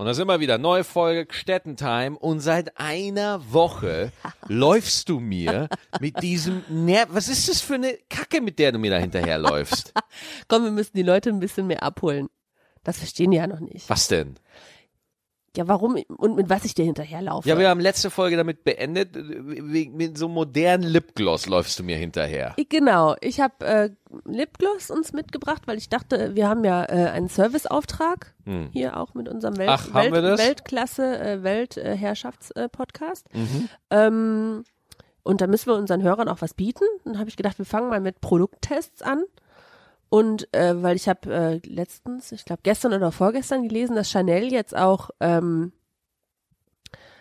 Und da sind wir wieder, neue Folge Städtentime und seit einer Woche läufst du mir mit diesem Ner Was ist das für eine Kacke, mit der du mir da hinterherläufst? Komm, wir müssen die Leute ein bisschen mehr abholen. Das verstehen die ja noch nicht. Was denn? Ja, warum und mit was ich dir hinterherlaufe. Ja, wir haben letzte Folge damit beendet, mit so modernen Lipgloss läufst du mir hinterher. Genau, ich habe äh, Lipgloss uns mitgebracht, weil ich dachte, wir haben ja äh, einen Serviceauftrag Hm. hier auch mit unserem Welt, Ach, Welt? Weltklasse äh, Weltherrschafts-Podcast. Mhm. Ähm, und da müssen wir unseren Hörern auch was bieten. Dann habe ich gedacht, wir fangen mal mit Produkttests an. Und äh, weil ich habe äh, letztens, ich glaube gestern oder vorgestern gelesen, dass Chanel jetzt auch ähm,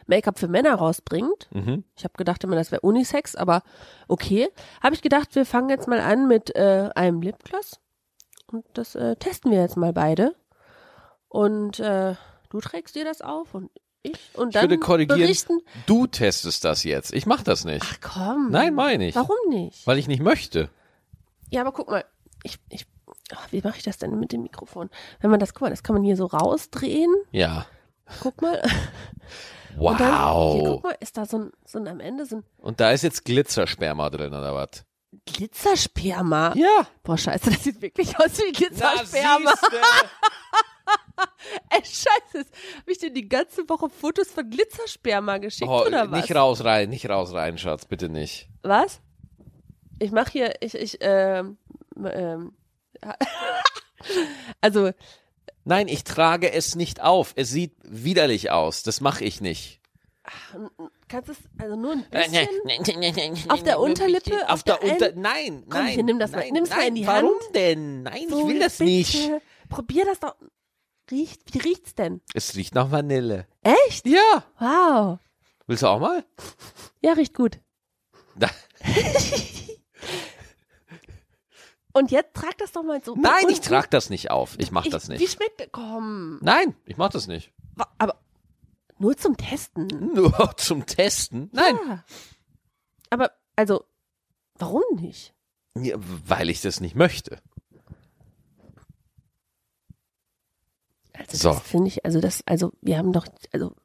Make-up für Männer rausbringt. Mhm. Ich habe gedacht immer, das wäre Unisex, aber okay. Habe ich gedacht, wir fangen jetzt mal an mit äh, einem Lipgloss. Und das äh, testen wir jetzt mal beide. Und äh, du trägst dir das auf und ich. Und Ich dann würde korrigieren, berichten. du testest das jetzt. Ich mach das nicht. Ach komm. Nein, meine ich. Warum nicht? Weil ich nicht möchte. Ja, aber guck mal. Ich, ich, ach, wie mache ich das denn mit dem Mikrofon? Wenn man das, guck mal, das kann man hier so rausdrehen. Ja. Guck mal. Und dann, hier, guck Wow. mal, ist da so ein, so ein am Ende so ein Und da ist jetzt Glitzersperma drin, oder was? Glitzersperma. Ja. Boah, scheiße, das sieht wirklich aus wie Glitzersperma. Ey, scheiße. Hab ich dir die ganze Woche Fotos von Glitzersperma geschickt Oh, oder was? nicht raus rein, nicht raus rein, Schatz, bitte nicht. Was? Ich mach hier, ich, ich, ähm, ähm, also, Nein, ich trage es nicht auf. Es sieht widerlich aus. Das mache ich nicht. kannst es, also nur ein bisschen. Auf der Unterlippe? Auf, Auf der, der Unter... einen? Nein, Komm, nein. hier, nimm das mal- nein, nimm's mal nein, in die Warum Hand. denn? Nein, So, ich will das bitte. nicht. Probier das doch. Riecht, wie riecht's denn? Es riecht nach Vanille. Echt? Ja. Wow. Willst du auch mal? Ja, riecht gut. Und jetzt trag das doch mal so. Nein, ich trage das nicht auf. Ich mache Ich- das Wie nicht. schmeckt, komm. Nein, ich mache das nicht. Aber nur zum Testen. Nur zum Testen? Nein. Ja. Aber, also, warum nicht? Ja, weil ich das nicht möchte. Also, So. das finde ich, also das, also, wir haben doch, also,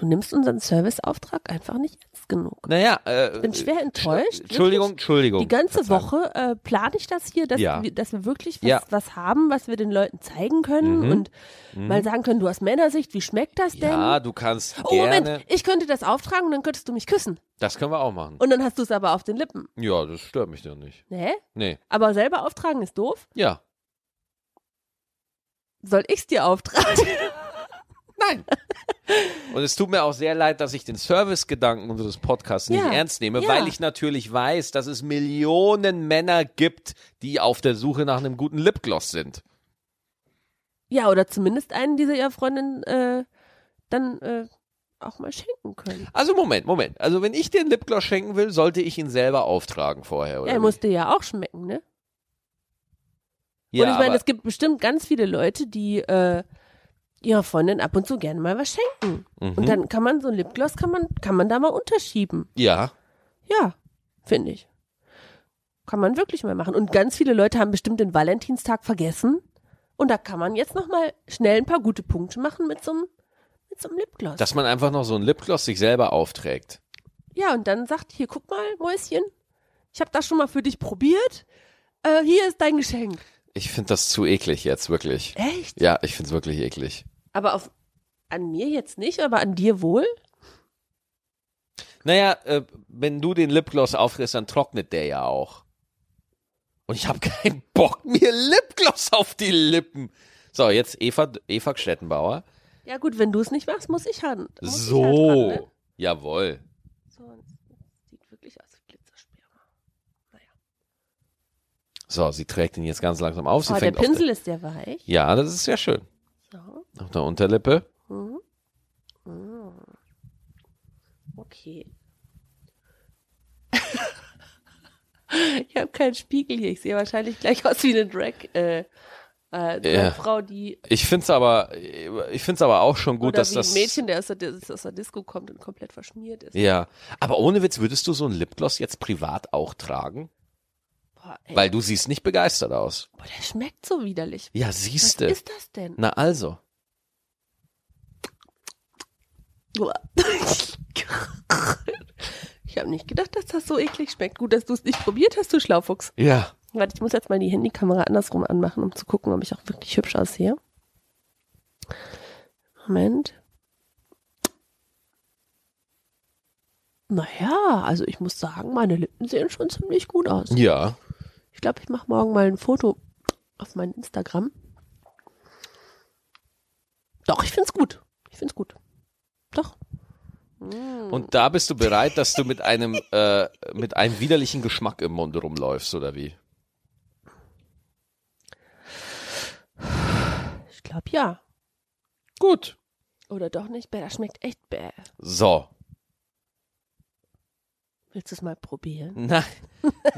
du, nimmst unseren Serviceauftrag einfach nicht ernst genug. Naja, äh, Ich bin schwer enttäuscht. Entschuldigung. Entschuldigung. Die ganze. Woche äh, plane ich das hier, dass, Ja. wir, dass wir wirklich was, Ja. was haben, was wir den Leuten zeigen können Mhm. und mal sagen können, du hast Männersicht, wie schmeckt das denn? Ja, du kannst oh, gerne. Moment, ich könnte das auftragen und dann könntest du mich küssen. Das können wir auch machen. Und dann hast du es aber auf den Lippen. Ja, das stört mich doch nicht. Ne? Nee. Aber selber auftragen ist doof. Ja. Soll ich's dir auftragen? Nein. Und es tut mir auch sehr leid, dass ich den Servicegedanken unseres Podcasts nicht Ja, ernst nehme, ja. weil ich natürlich weiß, dass es Millionen Männer gibt, die auf der Suche nach einem guten Lipgloss sind. ja, oder zumindest einen, die sie ihrer Freundin äh, dann äh, auch mal schenken können. Also Moment, Moment. Also wenn ich dir einen Lipgloss schenken will, sollte ich ihn selber auftragen vorher, oder? Ja, er musste ja auch schmecken, ne? ja, und ich meine, es gibt bestimmt ganz viele Leute, die äh, ihrer Freundin ab und zu gerne mal was schenken. Mhm. Und dann kann man so ein Lipgloss kann man kann man da mal unterschieben. ja, Ja, finde ich. Kann man wirklich mal machen. Und ganz viele Leute haben bestimmt den Valentinstag vergessen. Und da kann man jetzt noch mal schnell ein paar gute Punkte machen mit so einem mit so einem Lipgloss. dass man einfach noch so ein Lipgloss sich selber aufträgt. ja, und dann sagt hier, guck mal, Mäuschen, ich habe das schon mal für dich probiert. Äh, hier ist dein Geschenk. Ich finde das zu eklig jetzt, wirklich. Echt? Ja, ich finde es wirklich eklig. Aber auf an mir jetzt nicht, aber an dir wohl? Naja, äh, wenn du den Lipgloss auffrisst, dann trocknet der ja auch. Und ich habe keinen Bock, mir Lipgloss auf die Lippen. So, jetzt Eva, Eva Stettenbauer. Ja gut, wenn du es nicht machst, muss ich haben. So. Ich halt dran, ne? Jawohl. So, sieht wirklich aus wie Glitzersperma. Naja. So, sie trägt ihn jetzt ganz langsam auf. Sie Aber der Pinsel ist sehr weich. Ja, das ist sehr schön. Auf der Unterlippe. Mhm. Okay. ich habe keinen Spiegel hier. Ich sehe wahrscheinlich gleich aus wie eine Drag, äh, äh, Ja. Frau, die Ich find's aber, ich find's aber auch schon gut, dass wie das. ein Mädchen, der aus der, aus der Disco kommt und komplett verschmiert ist. Ja, aber ohne Witz, würdest du so ein Lipgloss jetzt privat auch tragen? Boah, Weil du siehst nicht begeistert aus. boah, der schmeckt so widerlich. Ja, Was siehste. ist das denn? Na also. Ich habe nicht gedacht, dass das so eklig schmeckt. Gut, dass du es nicht probiert hast, du Schlaufuchs. Ja. Warte, ich muss jetzt mal die Handykamera andersrum anmachen, um zu gucken, ob ich auch wirklich hübsch aussehe. Moment. Naja, also ich muss sagen, meine Lippen sehen schon ziemlich gut aus. Ja. Ich glaube, ich mache morgen mal ein Foto auf mein Instagram. Doch, ich find's gut. Ich find's gut. Doch. Und da bist du bereit, dass du mit einem, äh, mit einem widerlichen Geschmack im Mund rumläufst, oder wie? Ich glaube ja. Gut. Oder doch nicht? Bäh, das schmeckt echt bäh. So. Willst du es mal probieren? Nein,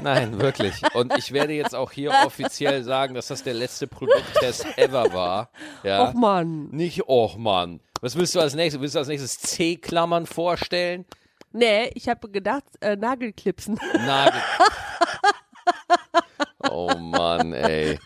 nein, wirklich. Und ich werde jetzt auch hier offiziell sagen, dass das der letzte Produkttest ever war. Ja. Och Mann. Nicht, och Mann. Was willst du als nächstes? Willst du als nächstes C-Klammern vorstellen? Nee, ich habe gedacht, äh, Nagelklipsen. Nagel. Oh Mann, ey.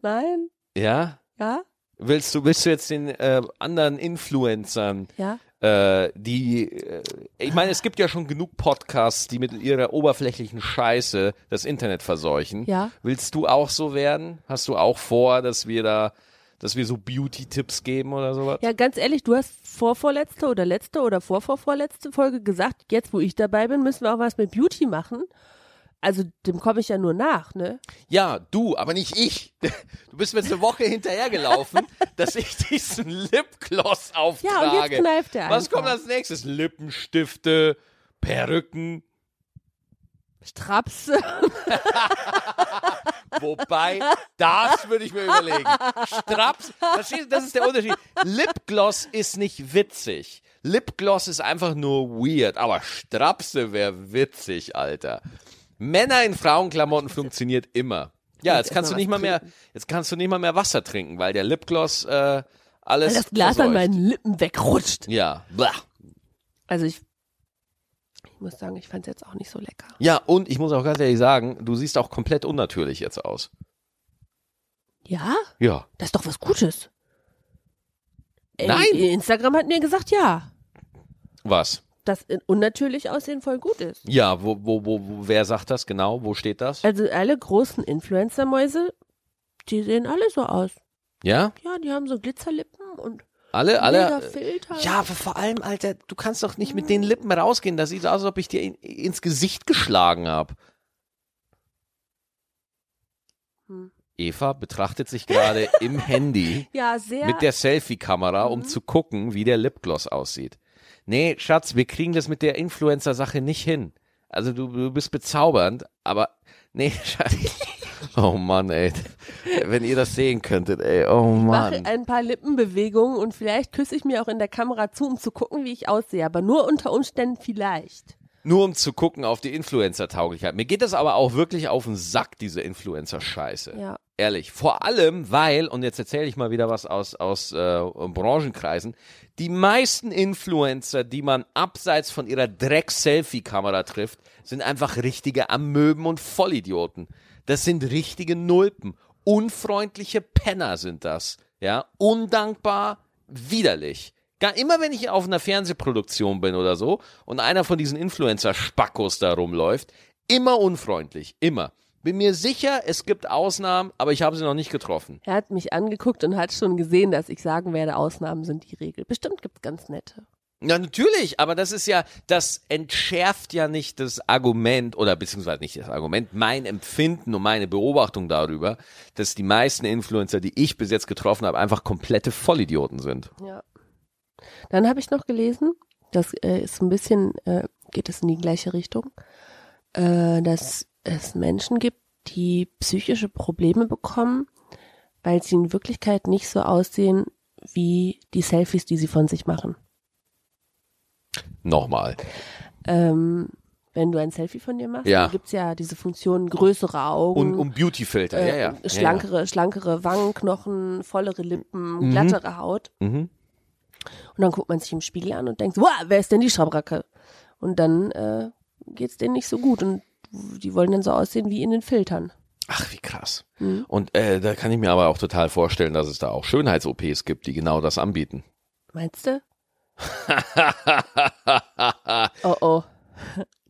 Nein? Ja? Ja? Willst du, willst du jetzt den äh, anderen Influencern, Ja? Äh, die, äh, ich meine, es gibt ja schon genug Podcasts, die mit ihrer oberflächlichen Scheiße das Internet verseuchen. Ja. Willst du auch so werden? Hast du auch vor, dass wir da, dass wir so Beauty-Tipps geben oder sowas? Ja, ganz ehrlich, du hast vorvorletzte oder letzte oder vorvorvorletzte Folge gesagt, jetzt wo ich dabei bin, müssen wir auch was mit Beauty machen. Also dem komme ich ja nur nach, ne? Ja, du, aber nicht ich. Du bist mir jetzt eine Woche hinterhergelaufen, dass ich diesen Lipgloss auftrage. Ja, und jetzt kneift er Was einfach. kommt als nächstes? Lippenstifte, Perücken. Strapse. Wobei, das würde ich mir überlegen. Straps, verstehst du, das ist der Unterschied. Lipgloss ist nicht witzig. Lipgloss ist einfach nur weird, aber Strapse wäre witzig, Alter. Männer in Frauenklamotten funktioniert immer. Ja, jetzt kannst du nicht mal mehr, jetzt kannst du nicht mal mehr Wasser trinken, weil der Lipgloss äh, alles Weil das Glas an verseucht. meinen Lippen wegrutscht. Ja, blah. Also ich, ich muss sagen, ich fand es jetzt auch nicht so lecker. Ja, und ich muss auch ganz ehrlich sagen, du siehst auch komplett unnatürlich jetzt aus. Ja? Ja. Das ist doch was Gutes. Ey, Nein. Instagram hat mir gesagt, ja, Was? Dass in- unnatürlich aussehen voll gut ist. Ja, wo, wo, wo, wo, wer sagt das genau? Wo steht das? Also alle großen Influencer-Mäuse, die sehen alle so aus. Ja? Ja, die haben so Glitzerlippen und Alle, alle. Filter. Ja, aber vor allem, Alter, du kannst doch nicht mit den Lippen rausgehen. Das sieht aus, als ob ich dir in, ins Gesicht geschlagen habe. Hm. Eva betrachtet sich gerade im Handy Ja, sehr. mit der Selfie-Kamera, um zu gucken, wie der Lipgloss aussieht. Nee, Schatz, wir kriegen das mit der Influencer-Sache nicht hin. Also du, du bist bezaubernd, aber nee, Schatz. Oh Mann, ey. Wenn ihr das sehen könntet, ey. Oh mache Mann. ein paar Lippenbewegungen und vielleicht küsse ich mir auch in der Kamera zu, um zu gucken, wie ich aussehe. Aber nur unter Umständen vielleicht. Nur um zu gucken auf die Influencer-Tauglichkeit. Mir geht das aber auch wirklich auf den Sack, diese Influencer-Scheiße. Ja. Ehrlich. Vor allem, weil, und jetzt erzähle ich mal wieder was aus, aus äh, Branchenkreisen, die meisten Influencer, die man abseits von ihrer Dreck-Selfie-Kamera trifft, sind einfach richtige Amöben und Vollidioten. Das sind richtige Nulpen. Unfreundliche Penner sind das. Ja, undankbar, widerlich. Gar immer wenn ich auf einer Fernsehproduktion bin oder so und einer von diesen Influencer-Spackos da rumläuft, immer unfreundlich, immer. Bin mir sicher, es gibt Ausnahmen, aber ich habe sie noch nicht getroffen. Er hat mich angeguckt und hat schon gesehen, dass ich sagen werde, Ausnahmen sind die Regel. Bestimmt gibt's ganz nette. Ja, natürlich, aber das ist ja, das entschärft ja nicht das Argument oder beziehungsweise nicht das Argument, mein Empfinden und meine Beobachtung darüber, dass die meisten Influencer, die ich bis jetzt getroffen habe, einfach komplette Vollidioten sind. Ja. Dann habe ich noch gelesen, das äh, ist ein bisschen, äh, geht es in die gleiche Richtung, äh, dass es Menschen gibt, die psychische Probleme bekommen, weil sie in Wirklichkeit nicht so aussehen wie die Selfies, die sie von sich machen. Nochmal. Ähm, wenn du ein Selfie von dir machst, Ja. dann gibt's ja diese Funktion größere Augen. Und um Beautyfilter, äh, ja, ja. ja, Schlankere, schlankere Wangenknochen, vollere Lippen, Mhm. glattere Haut. Ja. Mhm. Und dann guckt man sich im Spiegel an und denkt, wow, wer ist denn die Schabracke? Und dann äh, geht's denen nicht so gut und die wollen dann so aussehen wie in den Filtern. Ach, wie krass. Mhm. Und äh, da kann ich mir aber auch total vorstellen, dass es da auch Schönheits-OPs gibt, die genau das anbieten. Meinst du? Oh oh.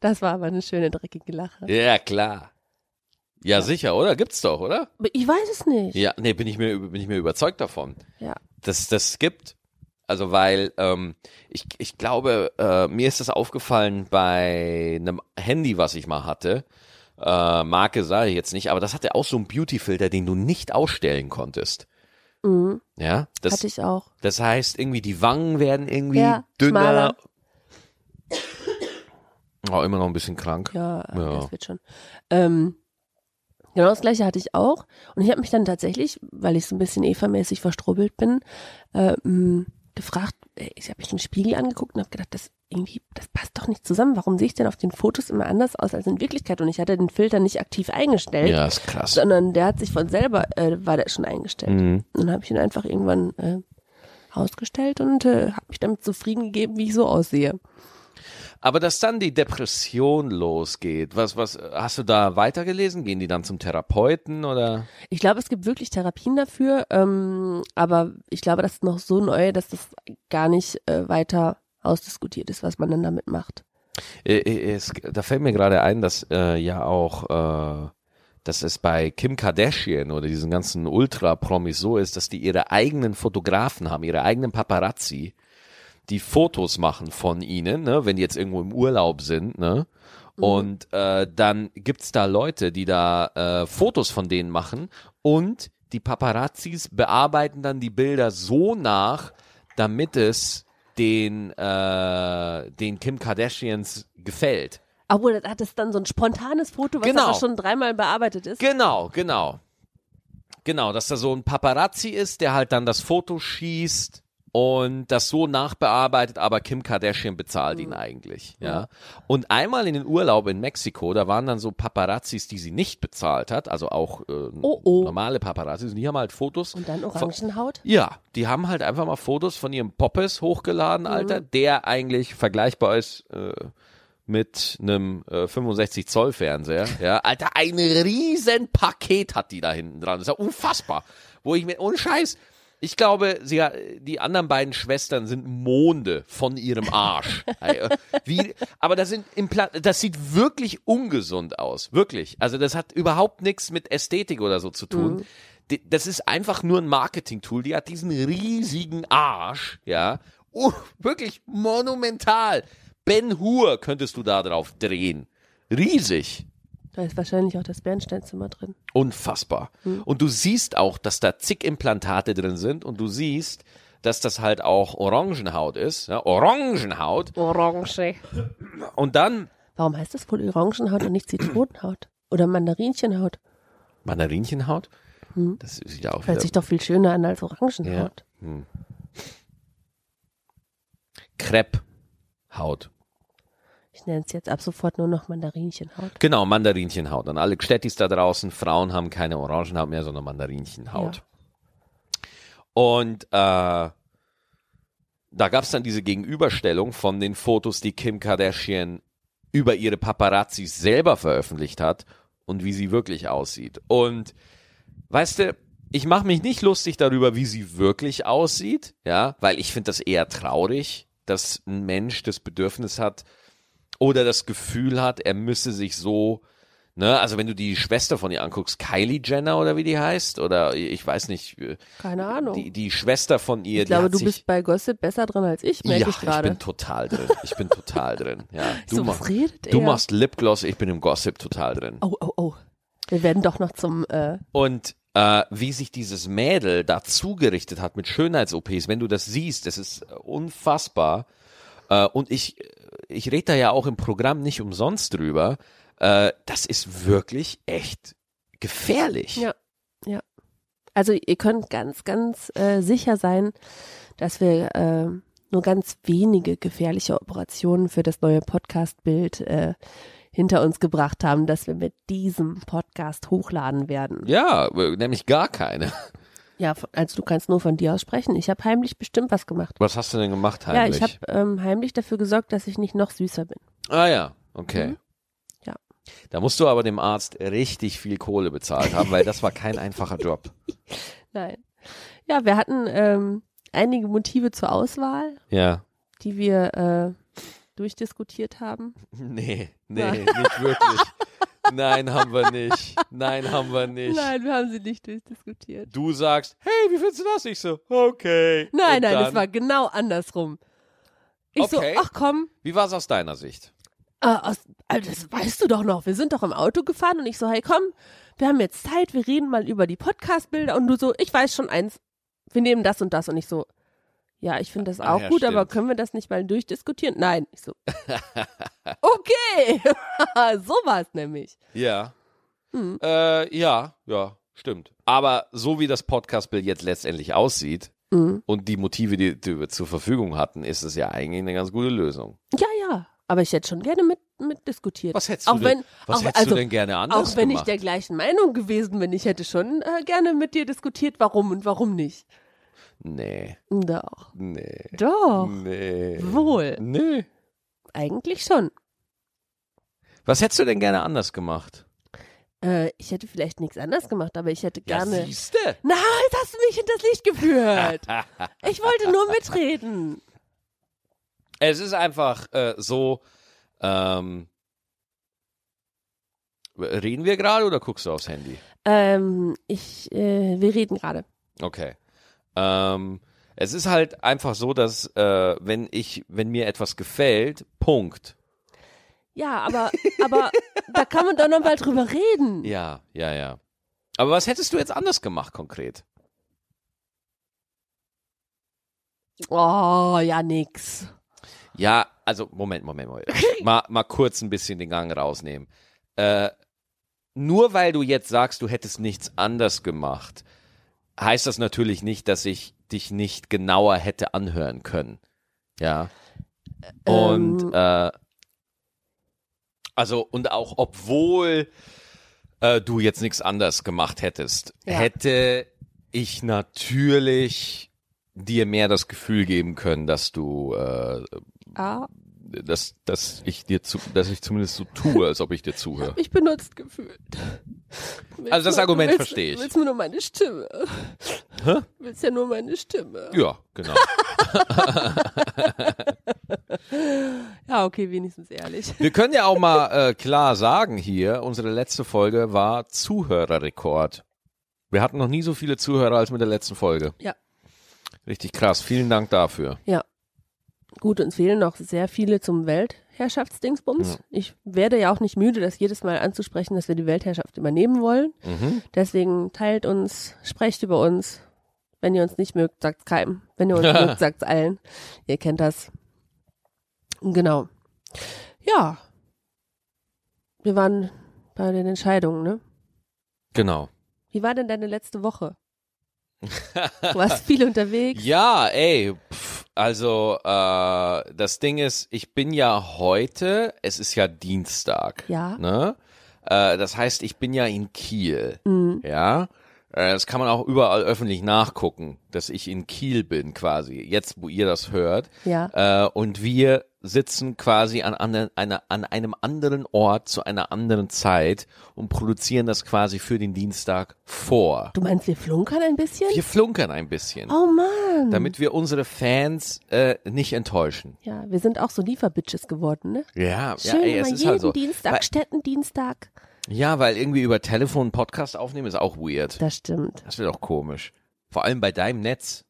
Das war aber eine schöne dreckige Lache. ja, klar. Ja, sicher, oder? Gibt's doch, oder? Ich weiß es nicht. Ja, nee, bin ich mir, bin ich mir überzeugt davon. Ja. dass das gibt. Also weil ähm, ich, ich glaube, äh, mir ist das aufgefallen bei einem Handy, was ich mal hatte. Äh, Marke sage ich jetzt nicht, aber das hatte auch so einen Beauty-Filter, den du nicht ausstellen konntest. Mhm. Ja, das, Hatte ich auch. das heißt irgendwie die Wangen werden irgendwie Ja, dünner. schmaler. Oh, immer noch ein bisschen krank. Ja, Ja. das wird schon. Ähm, genau das gleiche hatte ich auch. Und ich habe mich dann tatsächlich, weil ich so ein bisschen Eva-mäßig verstrubbelt bin, ähm, gefragt, äh, ich habe mich im Spiegel angeguckt und habe gedacht, das irgendwie, das passt doch nicht zusammen. Warum sehe ich denn auf den Fotos immer anders aus als in Wirklichkeit? Und ich hatte den Filter nicht aktiv eingestellt, Ja, ist krass. sondern der hat sich von selber, äh, war der schon eingestellt. Mhm. Und dann habe ich ihn einfach irgendwann äh, ausgestellt und äh, habe mich damit zufrieden gegeben, wie ich so aussehe. Aber dass dann die Depression losgeht, was, was, hast du da weitergelesen? Gehen die dann zum Therapeuten oder? Ich glaube, es gibt wirklich Therapien dafür, ähm, aber ich glaube, das ist noch so neu, dass das gar nicht äh, weiter ausdiskutiert ist, was man dann damit macht. Äh, äh, Es, da fällt mir gerade ein, dass äh, ja auch, äh, dass es bei Kim Kardashian oder diesen ganzen Ultra-Promis so ist, dass die ihre eigenen Fotografen haben, ihre eigenen Paparazzi, die Fotos machen von ihnen, ne, wenn die jetzt irgendwo im Urlaub sind, ne? Und äh, dann gibt's da Leute, die da äh, Fotos von denen machen und die Paparazzis bearbeiten dann die Bilder so nach, damit es den, äh, den Kim Kardashians gefällt. Obwohl, hat es dann so ein spontanes Foto, was Genau. aber schon dreimal bearbeitet ist. Genau, genau. Genau, dass da so ein Paparazzi ist, der halt dann das Foto schießt und das so nachbearbeitet, aber Kim Kardashian bezahlt ihn eigentlich, ja. Und einmal in den Urlaub in Mexiko, da waren dann so Paparazzis, die sie nicht bezahlt hat, also auch äh, Oh, oh. normale Paparazzis, und die haben halt Fotos Und dann von, Orangenhaut. ja, die haben halt einfach mal Fotos von ihrem Poppes hochgeladen, Alter, der eigentlich vergleichbar ist äh, mit einem äh, 65 Zoll Fernseher. Ja, Alter, ein riesen Paket hat die da hinten dran. Das ist ja unfassbar. Wo ich mir, ohne Scheiß, ich glaube, sie, die anderen beiden Schwestern sind Monde von ihrem Arsch. Wie, aber das, sind das sieht wirklich ungesund aus. Wirklich. Also das hat überhaupt nichts mit Ästhetik oder so zu tun. Die- Das ist einfach nur ein Marketing-Tool. Die hat diesen riesigen Arsch, ja. Uh, wirklich monumental. Ben Hur könntest du da drauf drehen. Riesig. Da ist wahrscheinlich auch das Bernsteinzimmer drin. Unfassbar. Und du siehst auch, dass da zig Implantate drin sind und du siehst, dass das halt auch Orangenhaut ist. Ja, Orangenhaut. Orange. Und dann Warum heißt das wohl Orangenhaut und nicht Zitronenhaut? Oder Mandarinchenhaut? Mandarinchenhaut. Das sieht ja auch Hört sich doch viel schöner an als Orangenhaut. Crepe-Haut. Ich nenne es jetzt ab sofort nur noch Mandarinchenhaut. Genau, Mandarinchenhaut. Und alle Gstettis da draußen, Frauen haben keine Orangenhaut mehr, sondern Mandarinchenhaut. Und äh, da gab es dann diese Gegenüberstellung von den Fotos, die Kim Kardashian über ihre Paparazzis selber veröffentlicht hat und wie sie wirklich aussieht. Und weißt du, ich mache mich nicht lustig darüber, wie sie wirklich aussieht, ja, weil ich finde das eher traurig, dass ein Mensch das Bedürfnis hat oder das Gefühl hat, er müsse sich so, ne, also wenn du die Schwester von ihr anguckst, Kylie Jenner oder wie die heißt, oder ich weiß nicht, äh, Keine Ahnung. die, die Schwester von ihr, ich glaube, du bist bei Gossip besser drin als ich, merke ja, ich gerade. bin total drin. Ich bin total drin. Ja, du, So, mach, du machst Lipgloss, ich bin im Gossip total drin. Oh, oh, oh. Wir werden doch noch zum, äh, Und äh, wie sich dieses Mädel dazu gerichtet hat mit Schönheits-OPs, wenn du das siehst, das ist unfassbar. Äh, und ich, ich rede da ja auch im Programm nicht umsonst drüber. Äh, das ist wirklich echt gefährlich. Ja. ja. Also ihr könnt ganz, ganz äh, sicher sein, dass wir äh, nur ganz wenige gefährliche Operationen für das neue Podcast-Bild äh, hinter uns gebracht haben, dass wir mit diesem Podcast hochladen werden. Ja, äh, nämlich gar keine. Ja, also du kannst nur von dir aus sprechen. Ich habe heimlich bestimmt was gemacht. Was hast du denn gemacht Ja, heimlich? ich habe ähm, heimlich dafür gesorgt, dass ich nicht noch süßer bin. ah ja, okay. Mhm. Ja. Da musst du aber dem Arzt richtig viel Kohle bezahlt haben, weil das war kein einfacher Job. Nein. Ja, wir hatten ähm, einige Motive zur Auswahl. Ja. die wir äh, durchdiskutiert haben? Nee, nee, nicht wirklich. Nein, haben wir nicht. Nein, haben wir nicht. Nein, wir haben sie nicht durchdiskutiert. Du sagst, hey, wie findest du das? Ich so, okay. Nein, Und nein, dann, das war genau andersrum. Ich Okay. so, ach komm, Wie war es aus deiner Sicht? äh, aus, also das weißt du doch noch. Wir sind doch im Auto gefahren und ich so, hey komm, wir haben jetzt Zeit, wir reden mal über die Podcast-Bilder und du so, ich weiß schon eins, wir nehmen das und das und ich so, ja, ich finde das Ah, auch ja, gut, aber stimmt. können wir das nicht mal durchdiskutieren? Nein. Ich so, okay, so war es nämlich. Ja. Hm. Äh, ja, ja, stimmt. Aber so wie das Podcast-Bild jetzt letztendlich aussieht Mhm. und die Motive, die, die wir zur Verfügung hatten, ist es ja eigentlich eine ganz gute Lösung. Ja, ja, aber ich hätte schon gerne mit, mit diskutiert. Was hättest auch du wenn, denn, was auch, hättest also, du denn gerne anders Auch wenn gemacht? ich der gleichen Meinung gewesen bin, ich hätte schon äh, gerne mit dir diskutiert, warum und warum nicht. nee, Doch. nee, Doch. nee. Wohl. Nee. Eigentlich schon. Was hättest du denn gerne anders gemacht? Äh, ich hätte vielleicht nichts anderes gemacht, aber ich hätte gerne. Ja, siehste. Na, jetzt hast du mich hinters Licht geführt. ich wollte nur mitreden. Es ist einfach äh, so, ähm, reden wir gerade oder guckst du aufs Handy? Ähm, ich, äh, wir reden gerade. Okay. Ähm, es ist halt einfach so, dass äh, wenn ich, wenn mir etwas gefällt, Punkt. Ja, aber, aber da kann man doch noch mal drüber reden. Ja, ja, ja. Aber was hättest du jetzt anders gemacht konkret? Oh, ja, nix. Ja, also Moment, Moment, Moment. mal, mal kurz ein bisschen den Gang rausnehmen. Äh, nur weil du jetzt sagst, du hättest nichts anders gemacht, heißt das natürlich nicht, dass ich dich nicht genauer hätte anhören können. Ja. Und Ähm. äh, also und auch obwohl äh, du jetzt nichts anders gemacht hättest, Ja. hätte ich natürlich dir mehr das Gefühl geben können, dass du äh, Ah, dass, dass ich dir zu, dass ich zumindest so tue, als ob ich dir zuhöre. ich benutzt gefühlt. Also das Argument willst, verstehe ich. Willst du nur meine Stimme? Hä? Willst ja nur meine Stimme. Ja, genau. Ja, okay, wenigstens ehrlich. Wir können ja auch mal äh, klar sagen hier, unsere letzte Folge war Zuhörerrekord. Wir hatten noch nie so viele Zuhörer als mit der letzten Folge. Ja. Richtig krass. Vielen Dank dafür. Gut, uns fehlen noch sehr viele zum Weltherrschaftsdingsbums. Ja. Ich werde ja auch nicht müde, das jedes Mal anzusprechen, dass wir die Weltherrschaft übernehmen wollen. Mhm. Deswegen teilt uns, sprecht über uns. Wenn ihr uns nicht mögt, sagt's keinem. Wenn ihr uns mögt, sagt's allen. Ihr kennt das. Genau. Ja. Wir waren bei den Entscheidungen, ne? Genau. Wie war denn deine letzte Woche? Du warst viel unterwegs. Ja, ey, also äh, das Ding ist, ich bin ja heute, es ist ja Dienstag, Ja. ne? Äh, das heißt, ich bin ja in Kiel, Mhm. ja. Äh, Das kann man auch überall öffentlich nachgucken, dass ich in Kiel bin quasi. Jetzt, wo ihr das hört. Ja. Äh, und wir sitzen quasi an, an, einer, an einem anderen Ort zu einer anderen Zeit und produzieren das quasi für den Dienstag vor. Du meinst, wir flunkern ein bisschen? Wir flunkern ein bisschen, Oh Mann. damit wir unsere Fans äh, nicht enttäuschen. ja, wir sind auch so Lieferbitches geworden, ne? Ja, Schön, ja, ey, es immer ist jeden halt so. Dienstag, Städtendienstag. Ja, weil irgendwie über Telefon Podcast aufnehmen ist auch weird. Das stimmt. Das wird auch komisch. Vor allem bei deinem Netz.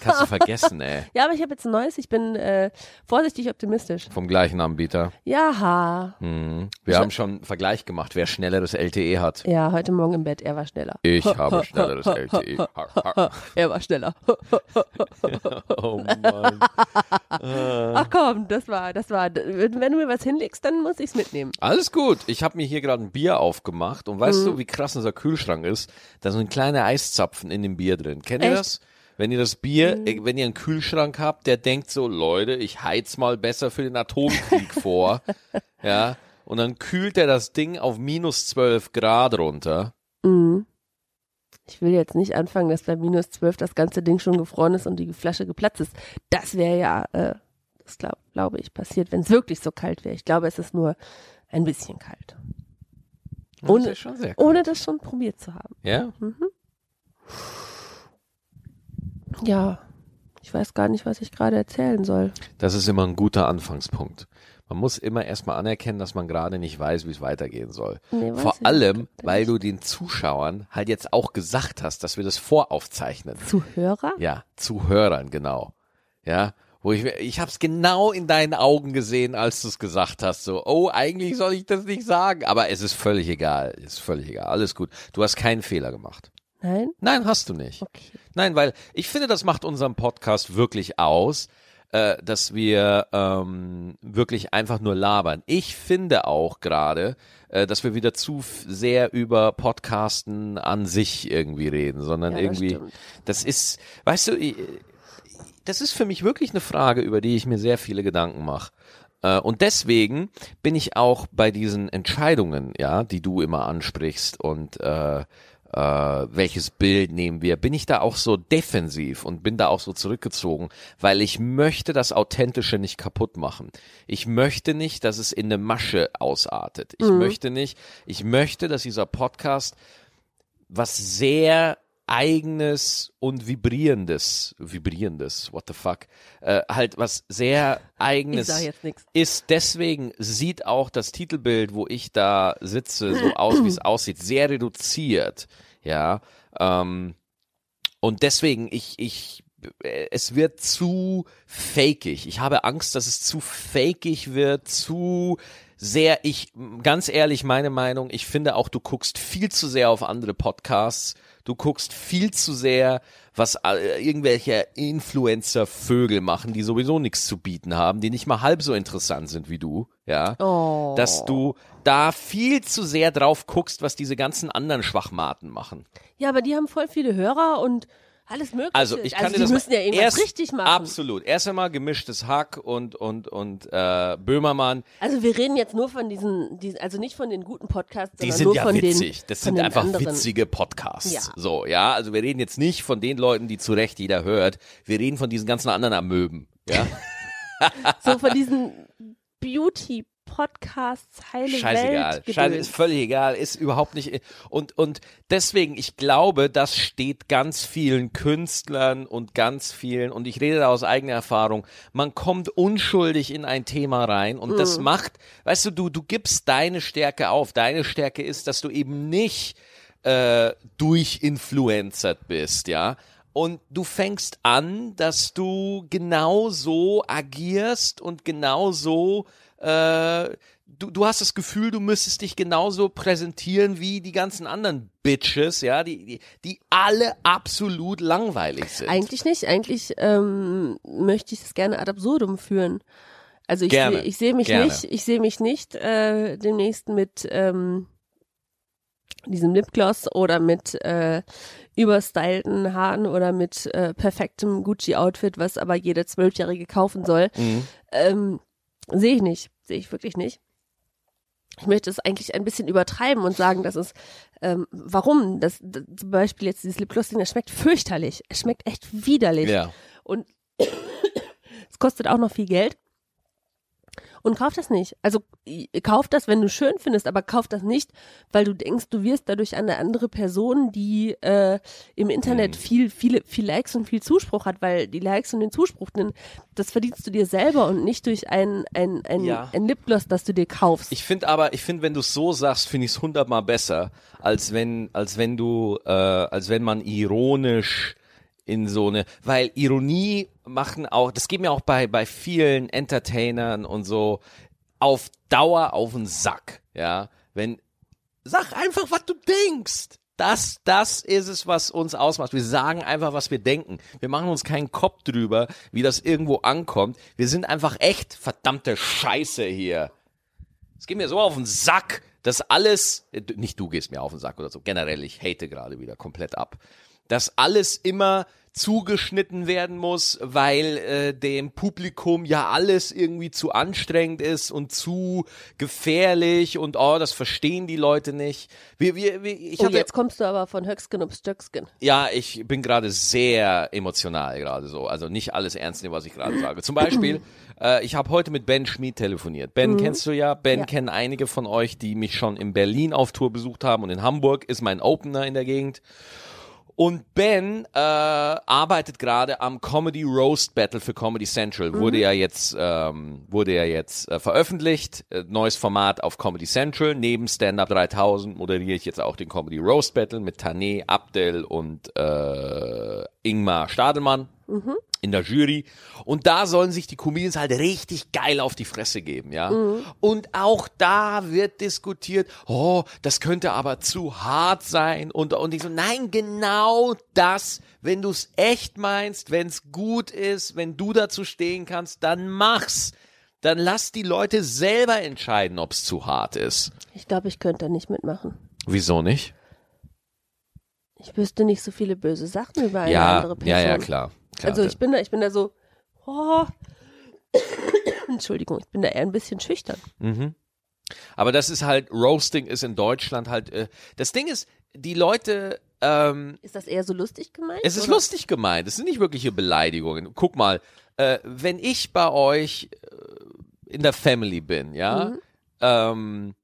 Kannst du vergessen, ey. Ja, aber ich habe jetzt ein neues. Ich bin äh, vorsichtig optimistisch. Vom gleichen Anbieter. Ja, Hm. Wir haben schon einen Vergleich gemacht, wer schnelleres LTE hat. ja, heute Morgen im Bett. Er war schneller. Ich habe schnelleres LTE. Ha, ha. Er war schneller. Oh Mann. Ach komm, das war, das war. Wenn du mir was hinlegst, dann muss ich's mitnehmen. Alles gut. Ich habe mir hier gerade ein Bier aufgemacht und weißt du, wie krass unser Kühlschrank ist? Da sind kleine Eiszapfen in dem Bier drin. Kennt ihr Echt? das? Wenn ihr das Bier, äh, wenn ihr einen Kühlschrank habt, der denkt so, Leute, ich heiz mal besser für den Atomkrieg vor. Ja. Und dann kühlt er das Ding auf minus 12 Grad runter. Mhm. Ich will jetzt nicht anfangen, dass bei minus 12 das ganze Ding schon gefroren ist und die Flasche geplatzt ist. Das wäre ja, äh, das glaub, glaube ich, passiert, wenn es wirklich so kalt wäre. Ich glaube, es ist nur ein bisschen kalt. Das Ohne- sehr Ohne das schon probiert zu haben. Ja? Ja, Ich weiß gar nicht, was ich gerade erzählen soll. Das ist immer ein guter Anfangspunkt. Man muss immer erstmal anerkennen, dass man gerade nicht weiß, wie es weitergehen soll. Nee, Vor allem, weil du den Zuschauern halt jetzt auch gesagt hast, dass wir das voraufzeichnen. Zuhörer? Ja, Zuhörern, genau. Ja, wo ich, ich hab's genau in deinen Augen gesehen, als du es gesagt hast. So, oh, eigentlich soll ich das nicht sagen. Aber es ist völlig egal. Es ist völlig egal. Alles gut. Du hast keinen Fehler gemacht. Nein? Nein, hast du nicht. Okay. Nein, weil ich finde, das macht unseren Podcast wirklich aus, äh, dass wir ähm, wirklich einfach nur labern. Ich finde auch gerade, äh, dass wir wieder zu sehr über Podcasten an sich irgendwie reden, sondern Ja, das irgendwie, stimmt. das ist, weißt du, ich, das ist für mich wirklich eine Frage, über die ich mir sehr viele Gedanken mache. Äh, Und deswegen bin ich auch bei diesen Entscheidungen, ja, die du immer ansprichst und äh, äh, welches Bild nehmen wir, bin ich da auch so defensiv und bin da auch so zurückgezogen, weil ich möchte das Authentische nicht kaputt machen. Ich möchte nicht, dass es in eine Masche ausartet. Ich möchte nicht, ich möchte, dass dieser Podcast was sehr eigenes und vibrierendes, vibrierendes, what the fuck, äh, halt was sehr eigenes ist. Deswegen sieht auch das Titelbild, wo ich da sitze, so aus, wie es aussieht, sehr reduziert, ja. Ähm, und deswegen, ich, ich, äh, es wird zu fakig. Ich habe Angst, dass es zu fakig wird, zu sehr, ich, ganz ehrlich, meine Meinung, ich finde auch, du guckst viel zu sehr auf andere Podcasts. Du guckst viel zu sehr, was äh, irgendwelche Influencer-Vögel machen, die sowieso nichts zu bieten haben, die nicht mal halb so interessant sind wie du, ja. Oh. Dass du da viel zu sehr drauf guckst, was diese ganzen anderen Schwachmaten machen. Ja, aber die haben voll viele Hörer und alles mögliche. Also ich kann also dir das müssen ja irgendwas erst, richtig machen. Absolut. Erst einmal gemischtes Hack und und und äh, Böhmermann. Also wir reden jetzt nur von diesen, diesen also nicht von den guten Podcasts, Die sondern sind nur ja von witzig. den das sind einfach anderen. witzige Podcasts. Ja. So, ja. Also wir reden jetzt nicht von den Leuten, die zu Recht jeder hört. Wir reden von diesen ganzen anderen Amöben. Ja. So von diesen Beauty Podcasts, heile Scheißegal. Welt. Scheiße, ist völlig egal, ist überhaupt nicht. Und, und deswegen, ich glaube, das steht ganz vielen Künstlern und ganz vielen, und ich rede da aus eigener Erfahrung, man kommt unschuldig in ein Thema rein und das macht, weißt du, du, du gibst deine Stärke auf. Deine Stärke ist, dass du eben nicht äh, durchinfluencert bist, ja. Und du fängst an, dass du genau so agierst und genau so äh, du, du hast das Gefühl, du müsstest dich genauso präsentieren wie die ganzen anderen Bitches, ja, die, die, die alle absolut langweilig sind. Eigentlich nicht. Eigentlich ähm, möchte ich das gerne ad absurdum führen. Also ich, seh- ich sehe mich Gerne. nicht, ich sehe mich nicht äh, demnächst mit ähm, diesem Lipgloss oder mit äh, überstylten Haaren oder mit äh, perfektem Gucci-Outfit, was aber jeder Zwölfjährige kaufen soll. Mhm. Ähm, sehe ich nicht. Sehe ich wirklich nicht. Ich möchte es eigentlich ein bisschen übertreiben und sagen, dass es, ähm, warum, das, das zum Beispiel jetzt dieses Lipgloss-Ding, das schmeckt fürchterlich. Es schmeckt echt widerlich. Ja. Und es kostet auch noch viel Geld. Und kauf das nicht. Also kauf das, wenn du schön findest, aber kauf das nicht, weil du denkst, du wirst dadurch eine andere Person, die äh, im Internet Mhm. viel, viele, viel Likes und viel Zuspruch hat, weil die Likes und den Zuspruch, den, das verdienst du dir selber und nicht durch ein, ein, ein, Ja. ein Lipgloss, das du dir kaufst. Ich finde aber, ich finde, wenn du es so sagst, finde ich es hundertmal besser, als wenn, als wenn du, äh, als wenn man ironisch in so eine, weil Ironie machen auch, das geht mir auch bei, bei vielen Entertainern und so auf Dauer auf den Sack, ja. Wenn, sag einfach, was du denkst. Das, das ist es, was uns ausmacht. Wir sagen einfach, was wir denken. Wir machen uns keinen Kopf drüber, wie das irgendwo ankommt. Wir sind einfach echt verdammte Scheiße hier. Es geht mir so auf den Sack, dass alles, nicht du gehst mir auf den Sack oder so, generell, ich hate gerade wieder komplett ab, dass alles immer zugeschnitten werden muss, weil äh, dem Publikum ja alles irgendwie zu anstrengend ist und zu gefährlich und oh, das verstehen die Leute nicht. Wir, wir, wir, ich oh, hatte, jetzt kommst du aber von Höckskin auf Stöckskin. ja, ich bin gerade sehr emotional gerade so. Also nicht alles ernst nehmen, was ich gerade sage. Zum Beispiel, äh, ich habe heute mit Ben Schmid telefoniert. Ben kennst du ja. Ben Ja. kennen einige von euch, die mich schon in Berlin auf Tour besucht haben und in Hamburg ist mein Opener in der Gegend. Und Ben äh, arbeitet gerade am Comedy Roast Battle für Comedy Central. Wurde ja jetzt, ähm, wurde ja jetzt äh, veröffentlicht. Äh, neues Format auf Comedy Central. Neben Stand Up 3000 moderiere ich jetzt auch den Comedy Roast Battle mit Tané Abdel und äh, Ingmar Stadelmann in der Jury. Und da sollen sich die Comedians halt richtig geil auf die Fresse geben, ja. Und auch da wird diskutiert, oh, das könnte aber zu hart sein. Und, und ich so, nein, genau das. Wenn du es echt meinst, wenn es gut ist, wenn du dazu stehen kannst, dann mach's. Dann lass die Leute selber entscheiden, ob es zu hart ist. Ich glaube, ich könnte da nicht mitmachen. Wieso nicht? Ich wüsste nicht so viele böse Sachen über eine ja, andere Person. ja, ja, klar. Klar. Also ich bin da, ich bin da so, oh. Entschuldigung, ich bin da eher ein bisschen schüchtern. Aber das ist halt, Roasting ist in Deutschland halt, äh, das Ding ist, die Leute, ähm, Ist das eher so lustig gemeint? es ist oder? lustig gemeint, es sind nicht wirkliche Beleidigungen. Guck mal, äh, wenn ich bei euch äh, in der Family bin, ja, Mhm. ähm,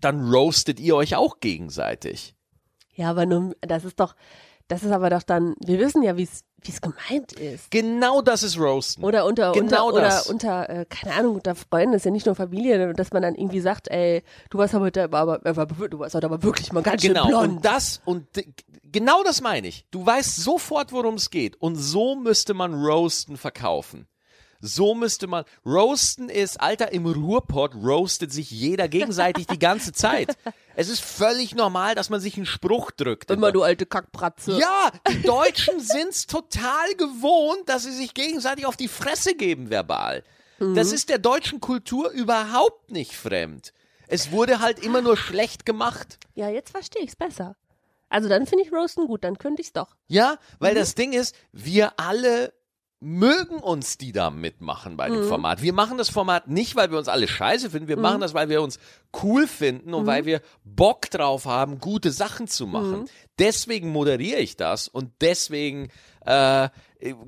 dann roastet ihr euch auch gegenseitig. Ja, aber nun, das ist doch, das ist aber doch dann, wir wissen ja, wie es wie es gemeint ist. Genau das ist Roasten. Oder unter, Genau unter, das. oder unter, äh, keine Ahnung, unter Freunden, das ist ja nicht nur Familie, dass man dann irgendwie sagt, ey, du warst aber, heute aber, aber du warst heute aber wirklich mal ganz schön Genau, blond. und das, und genau das meine ich. Du weißt sofort, worum es geht. Und so müsste man Roasten verkaufen. So müsste man, Roasten ist, Alter, im Ruhrpott roastet sich jeder gegenseitig die ganze Zeit. Es ist völlig normal, dass man sich einen Spruch drückt. Immer du alte Kackbratze. Ja, die Deutschen sind's total gewohnt, dass sie sich gegenseitig auf die Fresse geben verbal. Das ist der deutschen Kultur überhaupt nicht fremd. Es wurde halt immer nur schlecht gemacht. Ja, jetzt verstehe ich's besser. Also dann finde ich Roasten gut, dann könnte ich's doch. Ja, weil das Ding ist, wir alle mögen uns die da mitmachen bei dem Format. Wir machen das Format nicht, weil wir uns alle scheiße finden. Wir machen das, weil wir uns cool finden und weil wir Bock drauf haben, gute Sachen zu machen. Deswegen moderiere ich das und deswegen äh,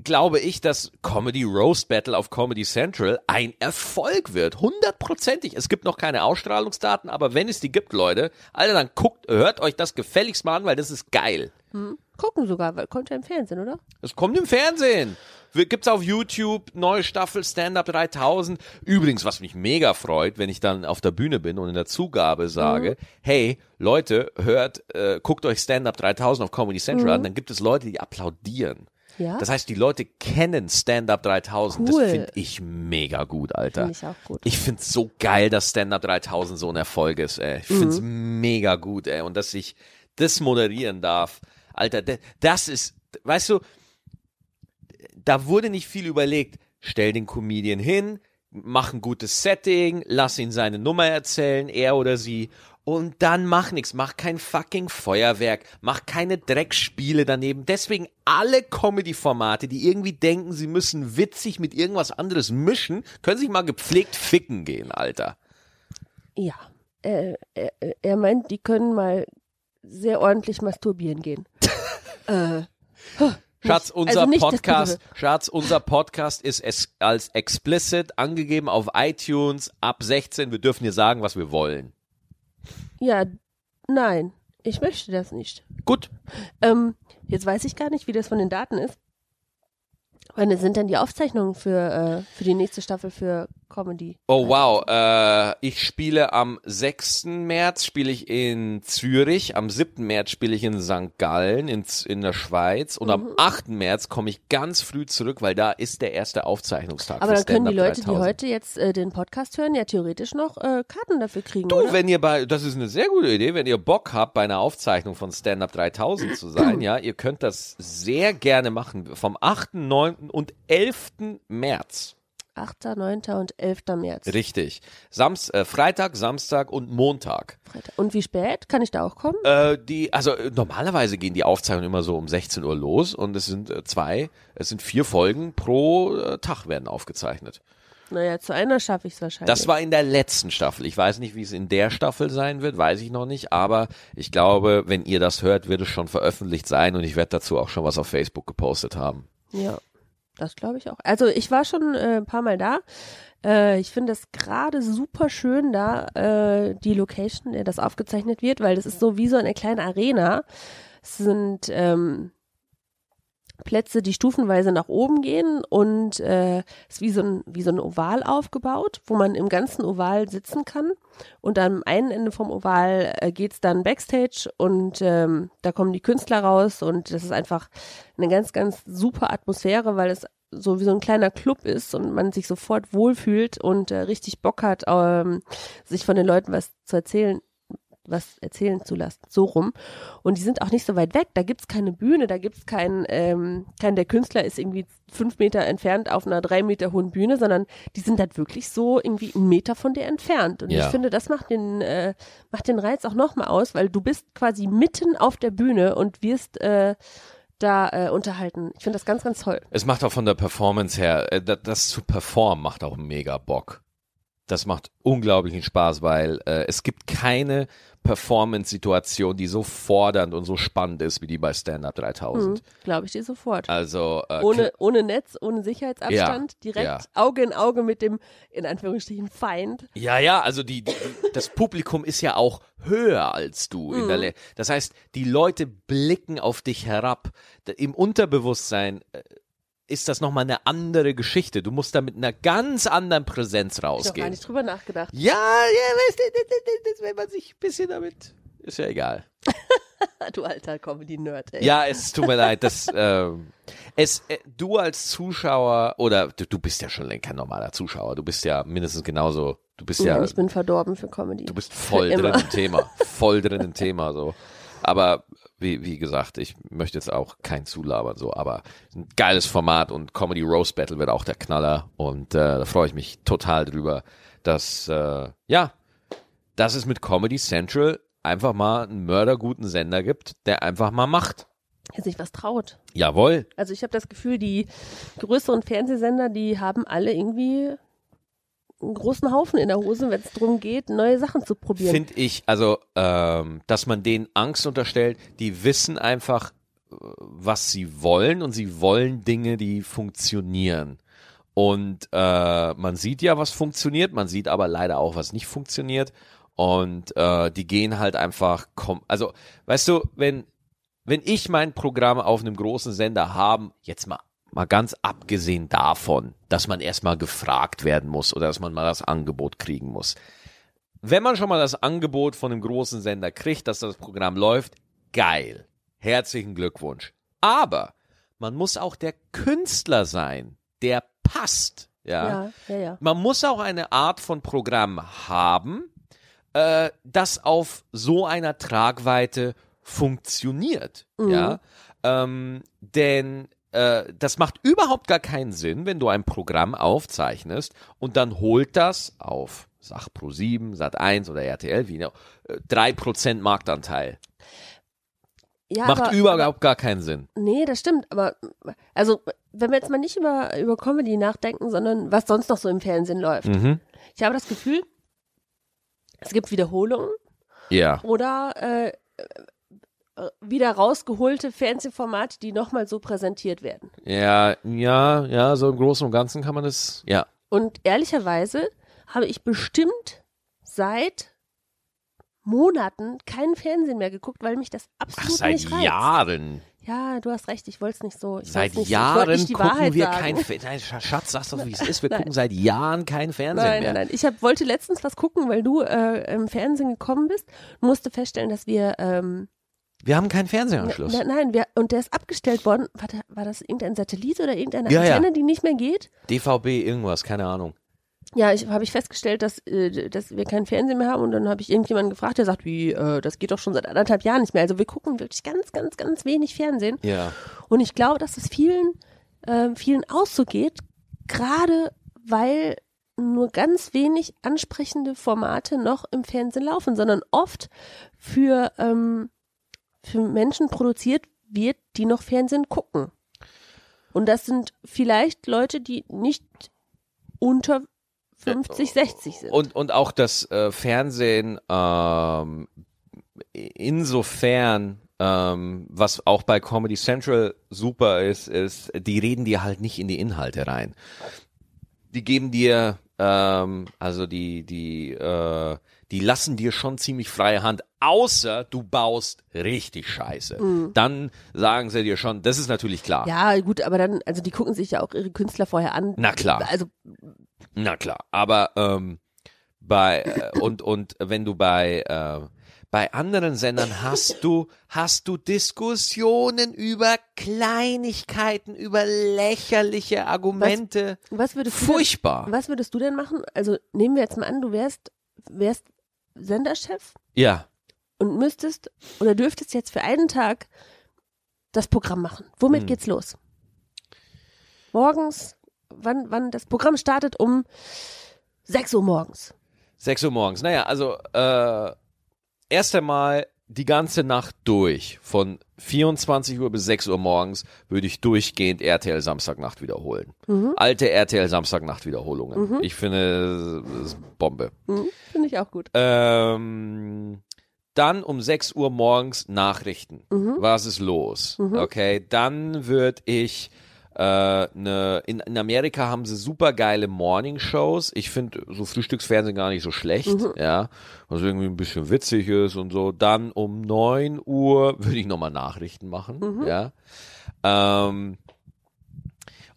glaube ich, dass Comedy Roast Battle auf Comedy Central ein Erfolg wird. Hundertprozentig. Es gibt noch keine Ausstrahlungsdaten, aber wenn es die gibt, Leute, Alter, dann guckt, hört euch das gefälligst mal an, weil das ist geil. Gucken sogar, weil kommt ja im Fernsehen, oder? Es kommt im Fernsehen. Gibt's auf YouTube, neue Staffel Stand-Up 3000. Übrigens, was mich mega freut, wenn ich dann auf der Bühne bin und in der Zugabe sage, hey, Leute, hört, äh, guckt euch Stand-Up 3000 auf Comedy Central an, dann gibt es Leute, die applaudieren. Ja. Das heißt, die Leute kennen Stand-Up 3000. Cool. Das finde ich mega gut, Alter. Finde ich auch gut. Ich find's so geil, dass Stand-Up 3000 so ein Erfolg ist, ey. Ich find's mega gut, ey. Und dass ich das moderieren darf. Alter, das ist, weißt du, da wurde nicht viel überlegt. Stell den Comedian hin, mach ein gutes Setting, lass ihn seine Nummer erzählen, er oder sie. Und dann mach nix, mach kein fucking Feuerwerk, mach keine Dreckspiele daneben. Deswegen alle Comedy-Formate, die irgendwie denken, sie müssen witzig mit irgendwas anderes mischen, können sich mal gepflegt ficken gehen, Alter. Ja. Äh, er, er meint, die können mal sehr ordentlich masturbieren gehen. äh, Schatz, unser also Podcast. Schatz, unser Podcast ist es als explicit angegeben auf iTunes ab 16. Wir dürfen hier sagen, was wir wollen. ja, nein, ich möchte das nicht. Gut. Ähm, jetzt weiß ich gar nicht, wie das von den Daten ist. Wann sind denn die Aufzeichnungen für, äh, für die nächste Staffel für Comedy? Oh wow, äh, ich spiele am 6. März spiele ich in Zürich, am 7. März spiele ich in St. Gallen in, in der Schweiz und Mhm. am 8. März komme ich ganz früh zurück, weil da ist der erste Aufzeichnungstag Aber dann können die Leute, die 3000. heute jetzt äh, den Podcast hören, ja theoretisch noch äh, Karten dafür kriegen, Du, oder? wenn ihr bei, das ist eine sehr gute Idee, wenn ihr Bock habt, bei einer Aufzeichnung von Stand Up 3000 zu sein, ja, ihr könnt das sehr gerne machen. Vom 8., 9. und 11. März. 8., 9. und 11. März. Richtig. Samst, äh, Freitag, Samstag und Montag. Freitag. Und wie spät? Kann ich da auch kommen? Äh, die, also äh, normalerweise gehen die Aufzeichnungen immer so um 16 Uhr los und es sind äh, zwei, es sind vier Folgen pro äh, Tag werden aufgezeichnet. Naja, zu einer schaffe ich es wahrscheinlich. Das war in der letzten Staffel. Ich weiß nicht, wie es in der Staffel sein wird, weiß ich noch nicht, aber ich glaube, wenn ihr das hört, wird es schon veröffentlicht sein und ich werde dazu auch schon was auf Facebook gepostet haben. Ja, das glaube ich auch. Also ich war schon äh, ein paar Mal da. Äh, ich finde es gerade super schön da, äh, die Location, in der das aufgezeichnet wird, weil das ist so wie so eine kleine Arena. Es sind ähm, Plätze, die stufenweise nach oben gehen und äh, ist wie so ein wie so ein Oval aufgebaut, wo man im ganzen Oval sitzen kann. Und am einen Ende vom Oval äh, geht's dann backstage und ähm, da kommen die Künstler raus und das ist einfach eine ganz ganz super Atmosphäre, weil es so wie so ein kleiner Club ist und man sich sofort wohlfühlt und äh, richtig Bock hat, ähm, sich von den Leuten was zu erzählen was erzählen zu lassen, so rum. Und die sind auch nicht so weit weg. Da gibt's keine Bühne, da gibt's kein, ähm, kein, der Künstler ist irgendwie fünf Meter entfernt auf einer drei Meter hohen Bühne, sondern die sind halt wirklich so irgendwie einen Meter von dir entfernt. Und Ja. ich finde, das macht den, äh, macht den Reiz auch nochmal aus, weil du bist quasi mitten auf der Bühne und wirst äh, da äh, unterhalten. Ich finde das ganz, ganz toll. Es macht auch von der Performance her, äh, da- das zu performen macht auch mega Bock. Das macht unglaublichen Spaß, weil äh, es gibt keine Performance-Situation, die so fordernd und so spannend ist wie die bei Stand Up 3000. Mhm, Glaube ich dir sofort. Also äh, Ohne, ohne Netz, ohne Sicherheitsabstand, Ja, direkt ja. Auge in Auge mit dem, in Anführungsstrichen, Feind. Ja, ja, also die, die, das Publikum ist ja auch höher als du. In der Le das heißt, die Leute blicken auf dich herab. Im Unterbewusstsein äh, ist das nochmal eine andere Geschichte. Du musst da mit einer ganz anderen Präsenz Ich habe gar rausgehen. nicht drüber nachgedacht. Ja, ja, weißt du, das, das, das, wenn man sich ein bisschen damit. Ist ja egal. Du alter Comedy-Nerd, ey. Ja, es tut mir leid, das, ähm, es, äh, du als Zuschauer, oder du, du bist ja schon kein normaler Zuschauer, du bist ja mindestens genauso, du bist ja, Ja, ich bin verdorben für Comedy. du bist voll drin im Thema, voll drin im Thema, so. Aber, wie, wie gesagt, ich möchte jetzt auch kein Zulabern, so, aber ein geiles Format und Comedy Rose Battle wird auch der Knaller und, äh, da freue ich mich total drüber, dass, äh, ja, dass es mit Comedy Central einfach mal einen mörderguten Sender gibt, der einfach mal macht. Der sich was traut. Jawohl. Also ich habe das Gefühl, die größeren Fernsehsender, die haben alle irgendwie einen großen Haufen in der Hose, wenn es darum geht, neue Sachen zu probieren. Finde ich, also, ähm, dass man denen Angst unterstellt, die wissen einfach, äh, was sie wollen und sie wollen Dinge, die funktionieren. Und äh, man sieht ja, was funktioniert, man sieht aber leider auch, was nicht funktioniert. Und äh, die gehen halt einfach, also, weißt du, wenn, wenn ich mein Programm auf einem großen Sender haben, jetzt mal, mal ganz abgesehen davon, dass man erstmal gefragt werden muss oder dass man mal das Angebot kriegen muss wenn man schon mal das Angebot von einem großen Sender kriegt, dass das Programm läuft, geil. Herzlichen Glückwunsch. Aber man muss auch der Künstler sein, der passt. Ja. ja, ja, ja. Man muss auch eine Art von Programm haben, äh, das auf so einer Tragweite funktioniert. Ja. Ähm, denn äh, das macht überhaupt gar keinen Sinn, wenn du ein Programm aufzeichnest und dann holt das auf Sach Pro 7, Sat 1 oder RTL wie auch, äh, 3% Marktanteil. ja Macht aber, überhaupt gar keinen Sinn. Nee, das stimmt, aber also wenn wir jetzt mal nicht über, über Comedy nachdenken, sondern was sonst noch so im Fernsehen läuft. Mhm. Ich habe das Gefühl, es gibt Wiederholungen Ja. oder äh, wieder rausgeholte Fernsehformate, die nochmal so präsentiert werden. Ja, ja, ja, so im Großen und Ganzen kann man das, ja. Und ehrlicherweise habe ich bestimmt seit Monaten keinen Fernsehen mehr geguckt, weil mich das Ach, absolut seit nicht reizt. Jahren. Ja, du hast recht, ich wollte es nicht so. Ich Seit nicht, Jahren nicht die gucken Wahrheit wir sagen. kein Fernsehen. Nein, Schatz, sag's doch, wie es ist. Wir Nein. gucken seit Jahren kein Fernsehen Nein, mehr. nein, nein. Ich hab, wollte letztens was gucken, weil du äh, im Fernsehen gekommen bist und musste feststellen, dass wir ähm, Wir haben keinen Fernsehanschluss. na, nein, wir, und der ist abgestellt worden. War, da, war das irgendein Satellit oder irgendeine Ja, ja. Antenne, die nicht mehr geht? DVB, irgendwas, keine Ahnung. Ja, ich habe ich festgestellt, dass, äh, dass wir keinen Fernsehen mehr haben und dann habe ich irgendjemanden gefragt, der sagt, wie, äh, das geht doch schon seit anderthalb Jahren nicht mehr. Also wir gucken wirklich ganz, ganz, ganz wenig Fernsehen. Ja. Und ich glaube, dass es vielen, ähm, vielen auch so geht, gerade weil nur ganz wenig ansprechende Formate noch im Fernsehen laufen, sondern oft für, ähm, für Menschen produziert wird, die noch Fernsehen gucken. Und das sind vielleicht Leute, die nicht unter 50, 60 sind. Und, und auch das äh, Fernsehen ähm, insofern, ähm, was auch bei Comedy Central super ist, ist, die reden dir halt nicht in die Inhalte rein. Die geben dir Ähm, also die, die, äh, die lassen dir schon ziemlich freie Hand, außer du baust richtig scheiße. Dann sagen sie dir schon, das ist natürlich klar. Ja, gut, aber dann, also die gucken sich ja auch ihre Künstler vorher an. Na klar. Also, Na klar, aber ähm, bei äh, und und wenn du bei äh, bei anderen Sendern hast du hast du Diskussionen über Kleinigkeiten, über lächerliche Argumente. was würdest du Furchtbar. Denn, was würdest du denn machen? Also, nehmen wir jetzt mal an, du wärst, wärst Senderchef Ja. und müsstest oder dürftest jetzt für einen Tag das Programm machen. Womit Hm. geht's los? Morgens, wann, wann das Programm startet um 6 Uhr morgens. 6 Uhr morgens. Naja, also äh, erst einmal die ganze Nacht durch. Von 24 Uhr bis 6 Uhr morgens würde ich durchgehend RTL Samstagnacht wiederholen. Alte RTL Samstagnacht Wiederholungen. Ich finde, das ist Bombe. Hm, Finde ich auch gut. Ähm, dann um 6 Uhr morgens Nachrichten. Was ist los? Okay, dann würde ich äh, ne, in, in Amerika haben sie super geile Morning Shows. Ich finde so Frühstücksfernsehen gar nicht so schlecht, ja, was irgendwie ein bisschen witzig ist und so. Dann um 9 Uhr würde ich nochmal Nachrichten machen, ja. Ähm,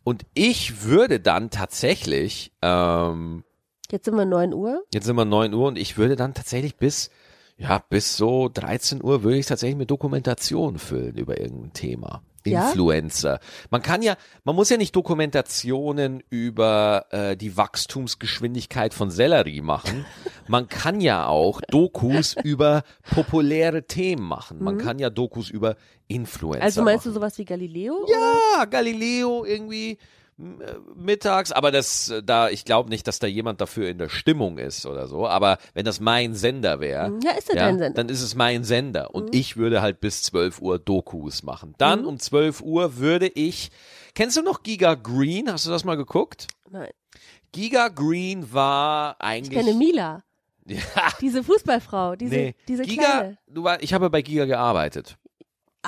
und ich würde dann tatsächlich ähm, Jetzt sind wir 9 Uhr. Jetzt sind wir 9 Uhr und ich würde dann tatsächlich bis, ja, bis so 13 Uhr würde ich tatsächlich mit Dokumentation füllen über irgendein Thema. Ja? Influencer. Man kann ja, man muss ja nicht Dokumentationen über äh, die Wachstumsgeschwindigkeit von Sellerie machen. Man kann ja auch Dokus über populäre Themen machen. Man kann ja Dokus über Influencer Mhm. Also meinst machen. du sowas wie Galileo? Ja, Galileo irgendwie mittags, aber das äh, da ich glaube nicht, dass da jemand dafür in der Stimmung ist oder so, aber wenn das mein Sender wäre, Ja, ist ja dein Sender. Mhm. dann ist es mein Sender und ich würde halt bis 12 Uhr Dokus machen. Dann um 12 Uhr würde ich Kennst du noch Giga Green? Hast du das mal geguckt? Nein. Giga Green war Ich eigentlich kenne Mila, ja, diese Fußballfrau, diese, nee. diese Giga, kleine. du war, ich habe bei Giga gearbeitet.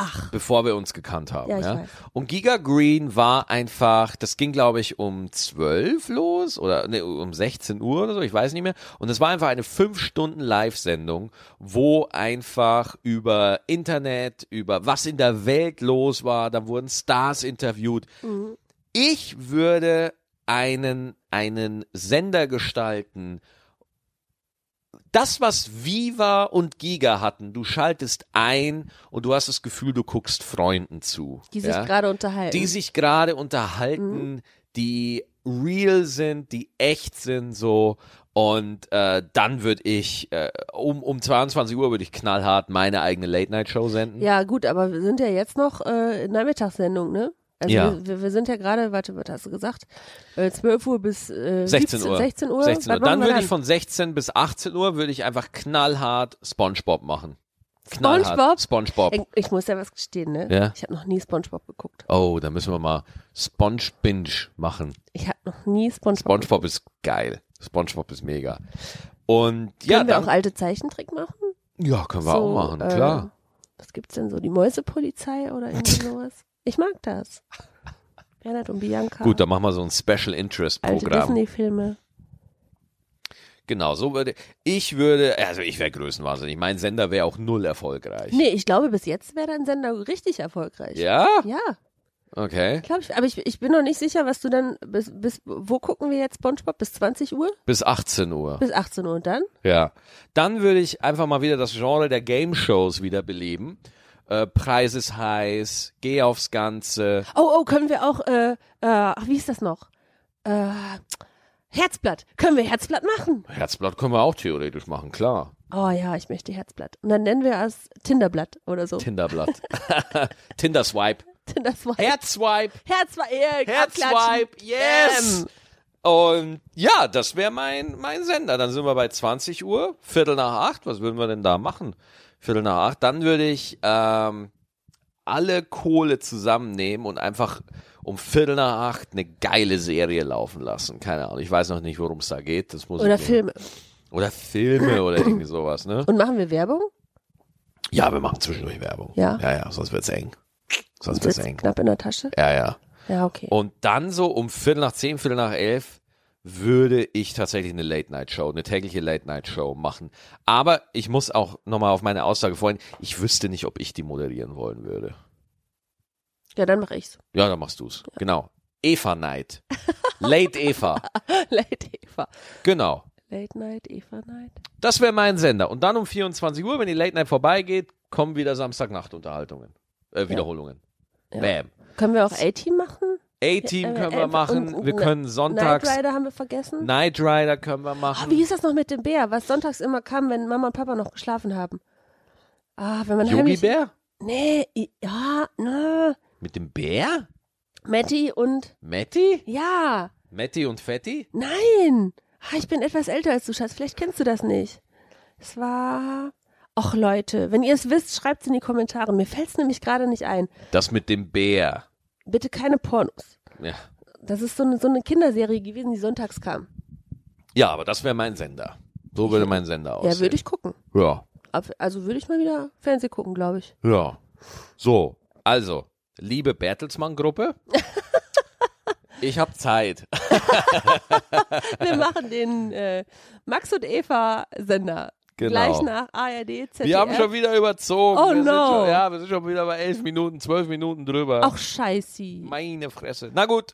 Ach, bevor wir uns gekannt haben. Ja, Ja, weiß. Und Giga Green war einfach, das ging glaube ich um 12 los oder nee, um 16 Uhr oder so, ich weiß nicht mehr. Und es war einfach eine 5 Stunden Live-Sendung, wo einfach über Internet, über was in der Welt los war, da wurden Stars interviewt. Mhm. Ich würde einen, einen Sender gestalten, das, was Viva und Giga hatten, du schaltest ein und du hast das Gefühl, du guckst Freunden zu. die sich ja? gerade unterhalten. die sich gerade unterhalten, die real sind, die echt sind, so. Und äh, dann würde ich äh, um, um 22 Uhr würde ich knallhart meine eigene Late-Night-Show senden. ja, gut, aber wir sind ja jetzt noch äh, in Nachmittagssendung, ne? Also Ja. wir, wir sind ja gerade, warte, was hast du gesagt? Äh, 12 Uhr bis äh, 16 17, Uhr. 16 Uhr. 16 Uhr. Dann würde ich von 16 bis 18 Uhr würde ich einfach knallhart SpongeBob machen. Knallhart SpongeBob. Ich, ich muss ja was gestehen, ne? Ja. Ich habe noch nie SpongeBob geguckt. Oh, da müssen wir mal Sponge Binge machen. Ich habe noch nie SpongeBob. SpongeBob ist geil. SpongeBob ist mega. Und ja, Können wir dann, auch alte Zeichentrick machen? ja, können wir so, auch machen, äh, klar. Was gibt's denn so? Die Mäusepolizei oder irgendwie sowas? Ich mag das. Bernhard und Bianca. Gut, dann machen wir so ein Special Interest alte Programm. Disney-Filme. Genau, so würde ich würde, also ich wäre größenwahnsinnig. Mein Sender wäre auch null erfolgreich. Nee, ich glaube, bis jetzt wäre dein Sender richtig erfolgreich. Ja? Ja, Okay. glaube ich. Aber ich, ich bin noch nicht sicher, was du dann, bis, bis, wo gucken wir jetzt SpongeBob? Bis 20 Uhr? Bis 18 Uhr. Bis 18 Uhr und dann? Ja. Dann würde ich einfach mal wieder das Genre der Game Shows wiederbeleben. Äh, Preis ist heiß, geh aufs Ganze. Oh, oh, können wir auch, äh, äh, ach, wie ist das noch? Äh, Herzblatt. Können wir Herzblatt machen? Herzblatt können wir auch theoretisch machen, klar. Oh ja, ich möchte Herzblatt. Und dann nennen wir es Tinderblatt oder so. Tinderblatt. Tinderswipe. Tinderswipe. Herzswipe. Herzswipe. Yeah, Herzswipe. Yes. Und ja, das wäre mein, mein Sender. Dann sind wir bei 20 Uhr, Viertel nach acht. Was würden wir denn da machen? Viertel nach acht. Dann würde ich ähm, alle Kohle zusammennehmen und einfach um Viertel nach acht eine geile Serie laufen lassen. Keine Ahnung. Ich weiß noch nicht, worum es da geht. Das muss Oder Filme. Oder Filme oder irgendwie sowas, ne? Und machen wir Werbung? Ja, wir machen zwischendurch Werbung. Ja. Ja, ja, sonst wird's eng. Sonst wird's Sitzt eng. knapp in der Tasche? Ja, ja. Ja, okay. Und dann so um Viertel nach zehn, Viertel nach elf würde ich tatsächlich eine Late-Night-Show, eine tägliche Late-Night-Show machen. Aber ich muss auch nochmal auf meine Aussage vorhin, ich wüsste nicht, ob ich die moderieren wollen würde. Ja, dann mache ich's. Ja, dann machst du's. Genau. Eva Night. Late Eva. Late Eva. Genau. Late Night, Eva Night. Das wäre mein Sender. Und dann um 24 Uhr, wenn die Late Night vorbeigeht, kommen wieder Samstagnacht-Unterhaltungen. Äh, Wiederholungen. Ja. Bam. Können wir auch A-Team machen? A-Team Äh, können wir machen. und Wir können sonntags. Knight Rider haben wir vergessen. Knight Rider können wir machen. wie ist das noch mit dem Bär, was sonntags immer kam, wenn Mama und Papa noch geschlafen haben? Ah, wenn man Yogi heimlich... Bär? Nee, ja, na. Mit dem Bär? Matti und... Matti? Ja, Matti und Fetti? nein. Ah, ich bin etwas älter als du, Schatz. Vielleicht kennst du das nicht. Es war... Och, Leute, wenn ihr es wisst, schreibt es in die Kommentare. Mir fällt es nämlich gerade nicht ein. Das mit dem Bär. Bitte keine Pornos. Ja, Das ist so eine, so eine Kinderserie gewesen, die sonntags kam. ja aber das wäre mein Sender. So würde mein Sender aussehen. Ja, würde ich gucken. Ja, Also würde ich mal wieder Fernsehen gucken, glaube ich. ja. So, also, liebe Bertelsmann-Gruppe. ich habe Zeit. Wir machen den äh, Max und Eva Sender. Genau. Gleich nach ARD, ZDF. Wir haben schon wieder überzogen. Oh wir no. Schon, ja, wir sind schon wieder bei elf Minuten, zwölf Minuten drüber. Ach, scheiße. Meine Fresse. Na gut.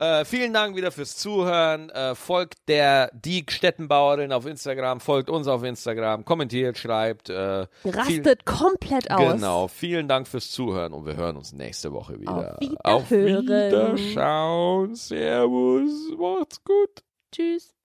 Äh, vielen Dank wieder fürs Zuhören. Äh, folgt der die Stettenbauerin auf Instagram, folgt uns auf Instagram, kommentiert, schreibt. Äh, viel, Rastet komplett aus. Genau. Vielen Dank fürs Zuhören und wir hören uns nächste Woche wieder. Auf Auf Wiederhören. Wiederschauen. Servus. Macht's gut. Tschüss.